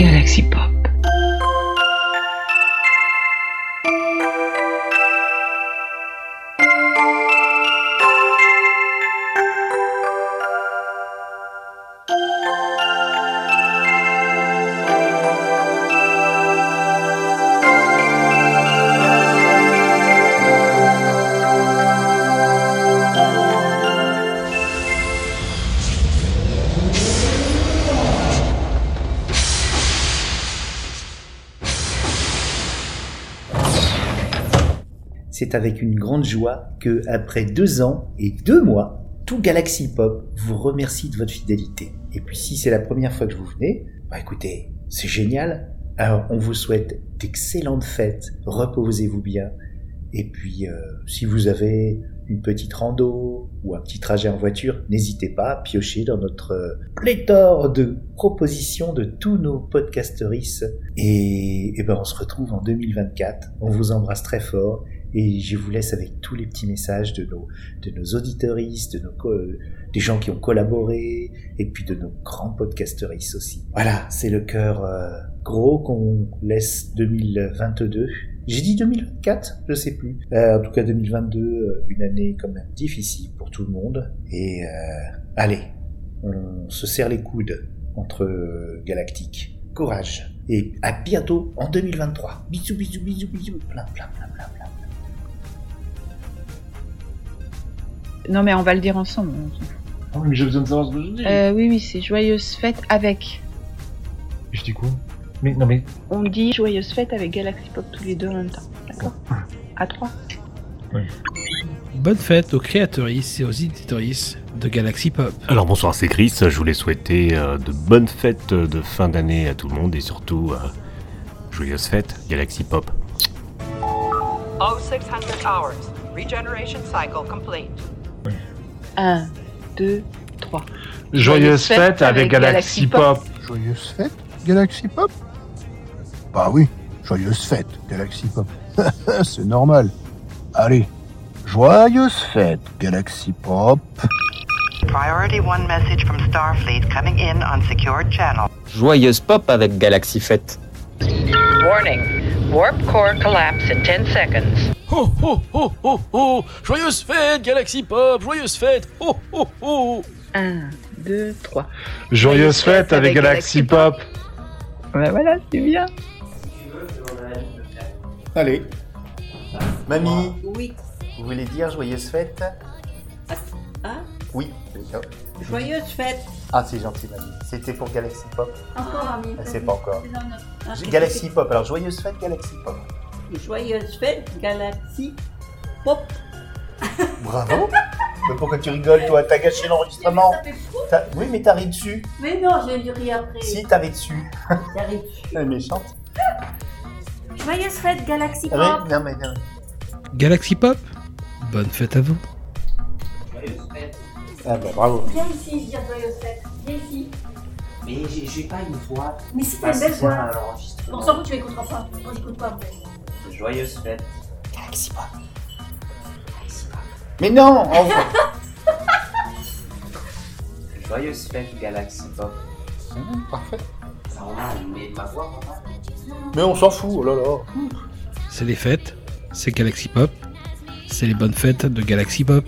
Galaxy Pop. C'est avec une grande joie que, après deux ans et deux mois, tout Galaxy Pop vous remercie de votre fidélité. Et puis si c'est la première fois que vous venez, bah écoutez, c'est génial. Alors on vous souhaite d'excellentes fêtes, reposez-vous bien. Et puis euh, si vous avez une petite rando ou un petit trajet en voiture, n'hésitez pas à piocher dans notre euh, pléthore de propositions de tous nos podcasteristes. Et, et ben on se retrouve en 2024. On vous embrasse très fort et je vous laisse avec tous les petits messages de nos, de nos auditeuristes, de nos des gens qui ont collaboré, et puis de nos grands podcasteristes aussi. Voilà, c'est le cœur euh, gros qu'on laisse 2022. J'ai dit 2024, je sais plus. Euh, en tout cas 2022, euh, une année quand même difficile pour tout le monde. Et euh, allez, on se serre les coudes entre galactiques. Courage. Et à bientôt en 2023. Bisous, bisous, bisous, bisous. Plein, plein, plein, plein, Non mais on va le dire ensemble. Ah oui, mais j'ai besoin de savoir ce que je dis. Euh, oui, oui, c'est joyeuse fête avec. Je dis quoi? Mais non, mais. On dit joyeuse fête avec Galaxy Pop tous les deux en même temps. D'accord? À trois. Bonne fête aux créatrices et aux éditrices de Galaxy Pop. Alors bonsoir, c'est Chris. Je voulais souhaiter euh, de bonnes fêtes de fin d'année à tout le monde et surtout euh, joyeuses fêtes Galaxy Pop. 0600 hours. Regeneration cycle complete. Un, deux, trois. Joyeuse fête avec Galaxy Pop. Joyeuse fête, Galaxy Pop? Bah oui, joyeuse fête, Galaxy Pop. C'est normal. Allez, joyeuse fête, Galaxy Pop. Priority 1 message from Starfleet coming in on secured channel. Joyeuse pop avec Galaxy Fête. Warning. Warp core collapse in 10 seconds. Oh oh oh oh oh Joyeuse fête Galaxy Pop Joyeuse fête Oh oh oh Un, deux, trois. Joyeuse fête avec Galaxy Pop. Ouais, voilà, c'est bien. Allez. Mamie, Oui. vous voulez dire joyeuse fête? Hein Oui. Joyeuse fête. Ah, c'est gentil, mamie. C'était pour Galaxy Pop. Encore, ami. Ah, c'est pas encore. Galaxy Pop. Alors, joyeuse fête, Galaxy Pop. Joyeuse fête, Galaxy Pop. Bravo. Mais pourquoi tu rigoles, toi? T'as gâché l'enregistrement. Ça. T'as- Oui, mais t'as ri dessus. Mais non, je vais ri après. Si, t'as ri dessus. J'arrive. Elle est méchante. Joyeuse fête, Galaxy Ah Pop. oui, non, mais non. Galaxy Pop? Bonne fête à vous. Ah bah bravo. Viens ici, je dis joyeuse fête. Viens ici. Mais j'ai j'ai pas une voix. Mais si t'as une belle voix. à l'enregistrement. On s'en fout, tu écouteras pas. On n'écoute pas, en fait. Joyeuse fête. Galaxy Pop. Mais non enfin. Joyeuse fête Galaxy Pop. Hum, Parfait. Mais ma voix. Mais on s'en fout, oh là là. C'est les fêtes, c'est Galaxy Pop, c'est les bonnes fêtes de Galaxy Pop.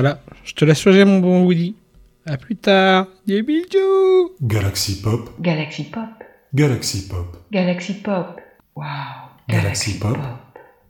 Voilà, je te laisse choisir mon bon Woody. À plus tard. Des bisous. Galaxy Pop, Galaxy Pop. Galaxy Pop, Galaxy Pop. Waouh. Galaxy Pop.